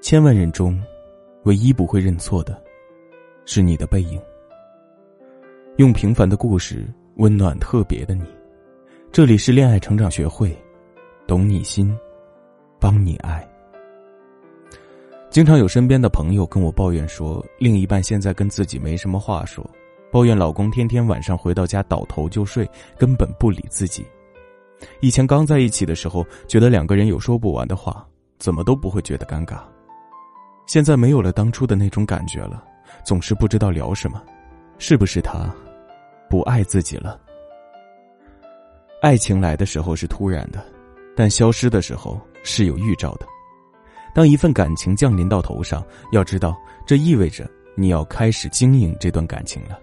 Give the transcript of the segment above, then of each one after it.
千万人中，唯一不会认错的，是你的背影。用平凡的故事温暖特别的你。这里是恋爱成长学会，懂你心，帮你爱。经常有身边的朋友跟我抱怨说，另一半现在跟自己没什么话说，抱怨老公天天晚上回到家倒头就睡，根本不理自己。以前刚在一起的时候，觉得两个人有说不完的话，怎么都不会觉得尴尬。现在没有了当初的那种感觉了，总是不知道聊什么，是不是他不爱自己了？爱情来的时候是突然的，但消失的时候是有预兆的。当一份感情降临到头上，要知道这意味着你要开始经营这段感情了。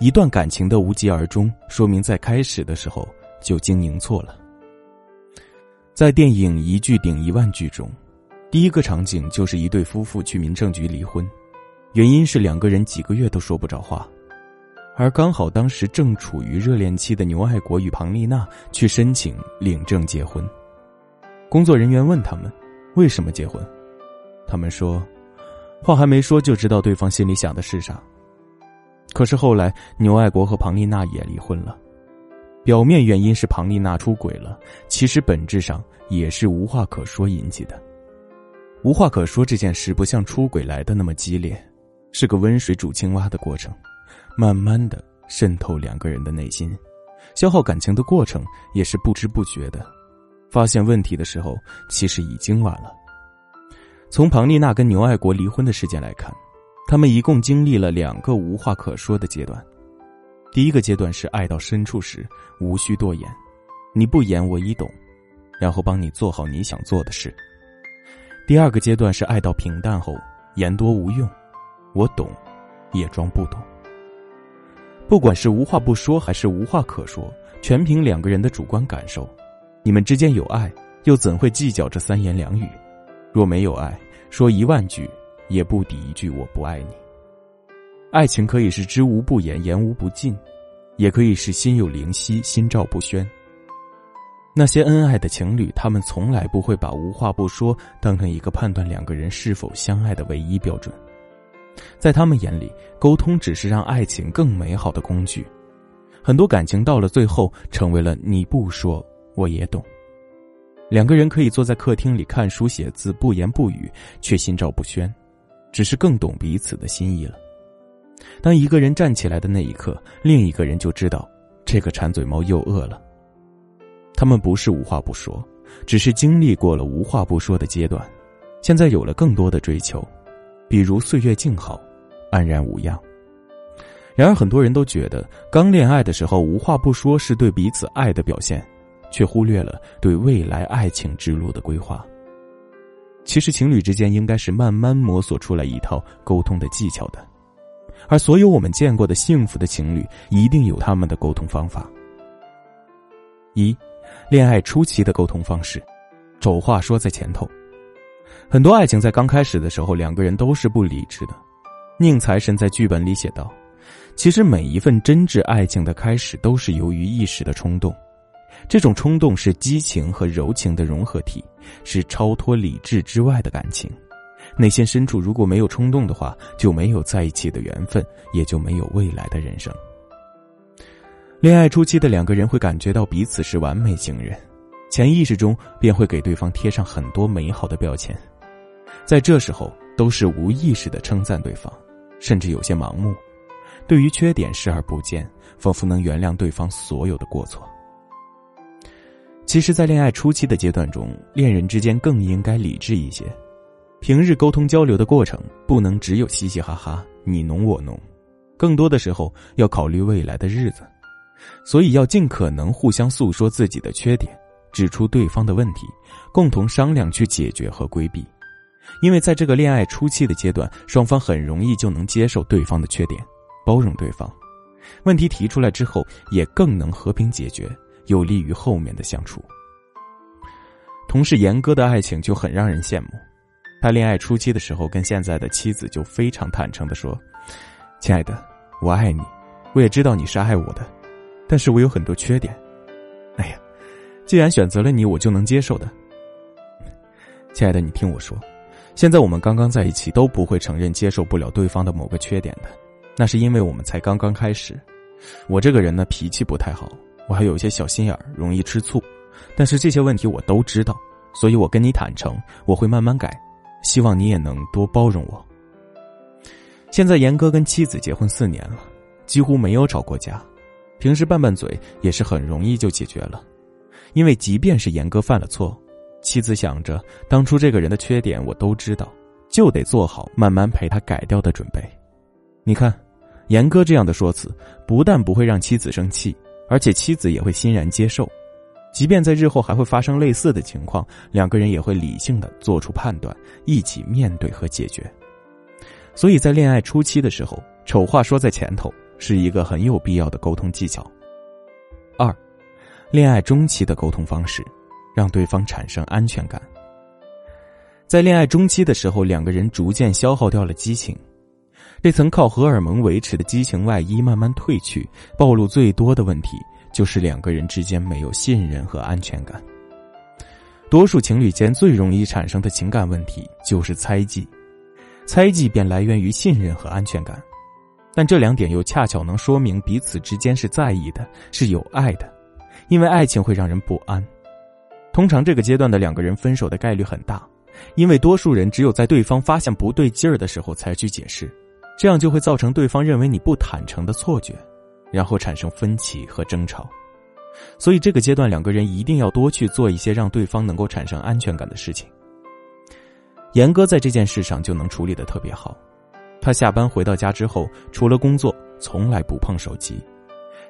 一段感情的无疾而终，说明在开始的时候。就经营错了。在电影《一句顶一万句》中，第一个场景就是一对夫妇去民政局离婚，原因是两个人几个月都说不着话，而刚好当时正处于热恋期的牛爱国与庞丽娜去申请领证结婚。工作人员问他们为什么结婚，他们说，话还没说就知道对方心里想的是啥。可是后来牛爱国和庞丽娜也离婚了。表面原因是庞丽娜出轨了，其实本质上也是无话可说引起的。无话可说这件事不像出轨来的那么激烈，是个温水煮青蛙的过程，慢慢的渗透两个人的内心，消耗感情的过程也是不知不觉的。发现问题的时候，其实已经晚了。从庞丽娜跟牛爱国离婚的事件来看，他们一共经历了两个无话可说的阶段。第一个阶段是爱到深处时，无需多言，你不言我已懂，然后帮你做好你想做的事。第二个阶段是爱到平淡后，言多无用，我懂，也装不懂。不管是无话不说还是无话可说，全凭两个人的主观感受。你们之间有爱，又怎会计较这三言两语？若没有爱，说一万句，也不抵一句我不爱你。爱情可以是知无不言，言无不尽，也可以是心有灵犀，心照不宣。那些恩爱的情侣，他们从来不会把无话不说当成一个判断两个人是否相爱的唯一标准，在他们眼里，沟通只是让爱情更美好的工具。很多感情到了最后，成为了你不说我也懂。两个人可以坐在客厅里看书写字，不言不语，却心照不宣，只是更懂彼此的心意了。当一个人站起来的那一刻，另一个人就知道，这个馋嘴猫又饿了。他们不是无话不说，只是经历过了无话不说的阶段，现在有了更多的追求，比如岁月静好，安然无恙。然而，很多人都觉得刚恋爱的时候无话不说是对彼此爱的表现，却忽略了对未来爱情之路的规划。其实，情侣之间应该是慢慢摸索出来一套沟通的技巧的。而所有我们见过的幸福的情侣，一定有他们的沟通方法。一，恋爱初期的沟通方式，丑话说在前头。很多爱情在刚开始的时候，两个人都是不理智的。宁财神在剧本里写道：“其实每一份真挚爱情的开始，都是由于一时的冲动。这种冲动是激情和柔情的融合体，是超脱理智之外的感情。”内心深处如果没有冲动的话，就没有在一起的缘分，也就没有未来的人生。恋爱初期的两个人会感觉到彼此是完美情人，潜意识中便会给对方贴上很多美好的标签，在这时候都是无意识的称赞对方，甚至有些盲目，对于缺点视而不见，仿佛能原谅对方所有的过错。其实，在恋爱初期的阶段中，恋人之间更应该理智一些。平日沟通交流的过程不能只有嘻嘻哈哈、你侬我侬，更多的时候要考虑未来的日子，所以要尽可能互相诉说自己的缺点，指出对方的问题，共同商量去解决和规避。因为在这个恋爱初期的阶段，双方很容易就能接受对方的缺点，包容对方。问题提出来之后，也更能和平解决，有利于后面的相处。同事严哥的爱情就很让人羡慕。他恋爱初期的时候，跟现在的妻子就非常坦诚的说：“亲爱的，我爱你，我也知道你是爱我的，但是我有很多缺点。哎呀，既然选择了你，我就能接受的。亲爱的，你听我说，现在我们刚刚在一起，都不会承认接受不了对方的某个缺点的，那是因为我们才刚刚开始。我这个人呢，脾气不太好，我还有一些小心眼，容易吃醋。但是这些问题我都知道，所以我跟你坦诚，我会慢慢改。希望你也能多包容我。现在严哥跟妻子结婚四年了，几乎没有吵过架，平时拌拌嘴也是很容易就解决了。因为即便是严哥犯了错，妻子想着当初这个人的缺点我都知道，就得做好慢慢陪他改掉的准备。你看。严哥这样的说辞，不但不会让妻子生气，而且妻子也会欣然接受。即便在日后还会发生类似的情况，两个人也会理性的做出判断，一起面对和解决。所以在恋爱初期的时候，丑话说在前头是一个很有必要的沟通技巧。二，恋爱中期的沟通方式，让对方产生安全感。在恋爱中期的时候，两个人逐渐消耗掉了激情。这层靠荷尔蒙维持的激情外衣慢慢褪去，暴露最多的问题就是两个人之间没有信任和安全感。多数情侣间最容易产生的情感问题就是猜忌，猜忌便来源于信任和安全感，但这两点又恰巧能说明彼此之间是在意的，是有爱的，因为爱情会让人不安。通常这个阶段的两个人分手的概率很大，因为多数人只有在对方发现不对劲儿的时候才去解释。这样就会造成对方认为你不坦诚的错觉，然后产生分歧和争吵。所以这个阶段两个人一定要多去做一些让对方能够产生安全感的事情。严哥在这件事上就能处理的特别好，他下班回到家之后，除了工作从来不碰手机，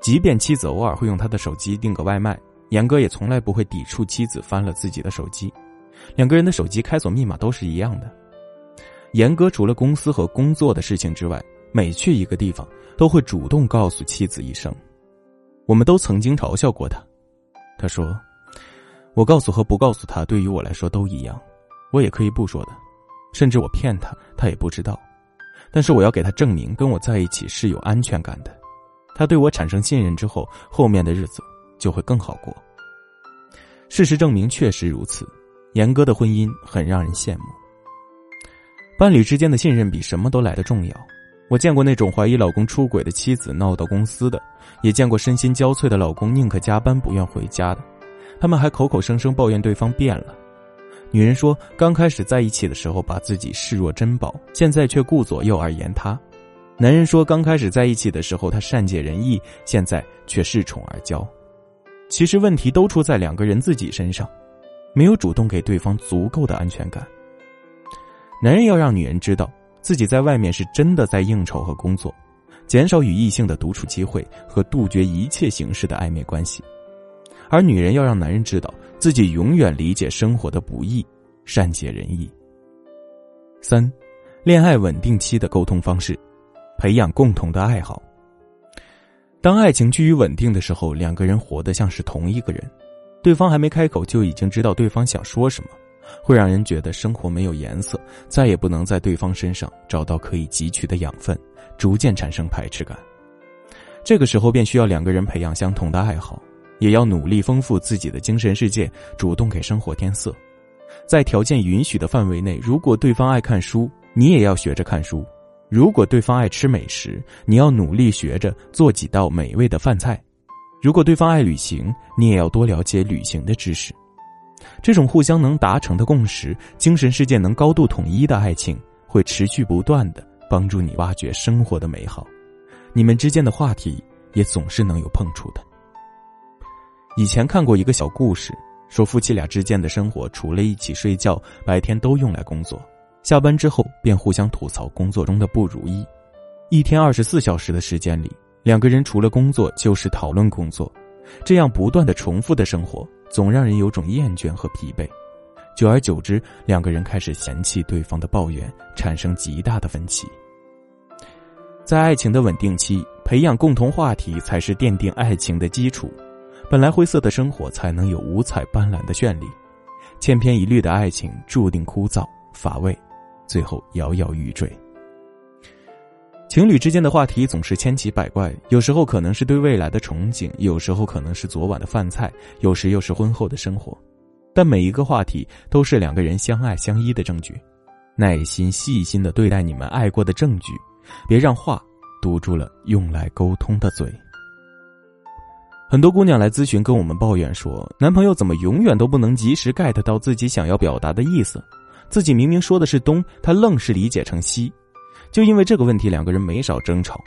即便妻子偶尔会用他的手机订个外卖，严哥也从来不会抵触妻子翻了自己的手机，两个人的手机开锁密码都是一样的。严哥除了公司和工作的事情之外，每去一个地方都会主动告诉妻子一声。我们都曾经嘲笑过他，他说：“我告诉和不告诉他，对于我来说都一样，我也可以不说的，甚至我骗他，他也不知道。但是我要给他证明，跟我在一起是有安全感的。他对我产生信任之后，后面的日子就会更好过。”事实证明，确实如此。严哥的婚姻很让人羡慕。伴侣之间的信任比什么都来得重要。我见过那种怀疑老公出轨的妻子闹到公司的，也见过身心交瘁的老公宁可加班不愿回家的。他们还口口声声抱怨对方变了。女人说，刚开始在一起的时候把自己视若珍宝，现在却顾左右而言他。男人说，刚开始在一起的时候他善解人意，现在却恃宠而骄。其实问题都出在两个人自己身上，没有主动给对方足够的安全感。男人要让女人知道自己在外面是真的在应酬和工作，减少与异性的独处机会和杜绝一切形式的暧昧关系；而女人要让男人知道自己永远理解生活的不易，善解人意。三，恋爱稳定期的沟通方式，培养共同的爱好。当爱情趋于稳定的时候，两个人活得像是同一个人，对方还没开口就已经知道对方想说什么。会让人觉得生活没有颜色，再也不能在对方身上找到可以汲取的养分，逐渐产生排斥感。这个时候便需要两个人培养相同的爱好，也要努力丰富自己的精神世界，主动给生活添色。在条件允许的范围内，如果对方爱看书，你也要学着看书；如果对方爱吃美食，你要努力学着做几道美味的饭菜；如果对方爱旅行，你也要多了解旅行的知识。这种互相能达成的共识，精神世界能高度统一的爱情，会持续不断的帮助你挖掘生活的美好。你们之间的话题也总是能有碰触的。以前看过一个小故事，说夫妻俩之间的生活，除了一起睡觉，白天都用来工作，下班之后便互相吐槽工作中的不如意。一天二十四小时的时间里，两个人除了工作就是讨论工作，这样不断的重复的生活。总让人有种厌倦和疲惫，久而久之，两个人开始嫌弃对方的抱怨，产生极大的分歧。在爱情的稳定期，培养共同话题才是奠定爱情的基础。本来灰色的生活才能有五彩斑斓的绚丽，千篇一律的爱情注定枯燥乏味，最后摇摇欲坠。情侣之间的话题总是千奇百怪，有时候可能是对未来的憧憬，有时候可能是昨晚的饭菜，有时又是婚后的生活。但每一个话题都是两个人相爱相依的证据。耐心细心的对待你们爱过的证据，别让话堵住了用来沟通的嘴。很多姑娘来咨询，跟我们抱怨说，男朋友怎么永远都不能及时 get 到自己想要表达的意思，自己明明说的是东，他愣是理解成西。就因为这个问题，两个人没少争吵，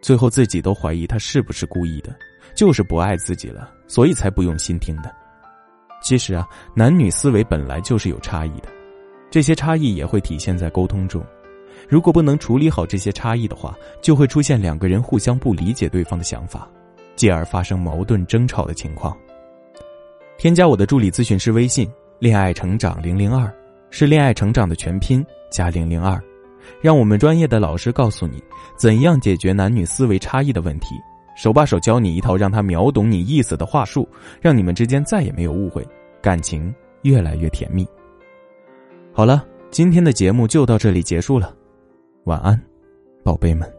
最后自己都怀疑他是不是故意的，就是不爱自己了，所以才不用心听的。其实啊，男女思维本来就是有差异的。这些差异也会体现在沟通中，如果不能处理好这些差异的话，就会出现两个人互相不理解对方的想法，继而发生矛盾争吵的情况。添加我的助理咨询师微信“恋爱成长零零二”，是恋爱成长的全拼加零零二，让我们专业的老师告诉你怎样解决男女思维差异的问题，手把手教你一套让他秒懂你意思的话术，让你们之间再也没有误会，感情越来越甜蜜。好了，今天的节目就到这里结束了，晚安，宝贝们。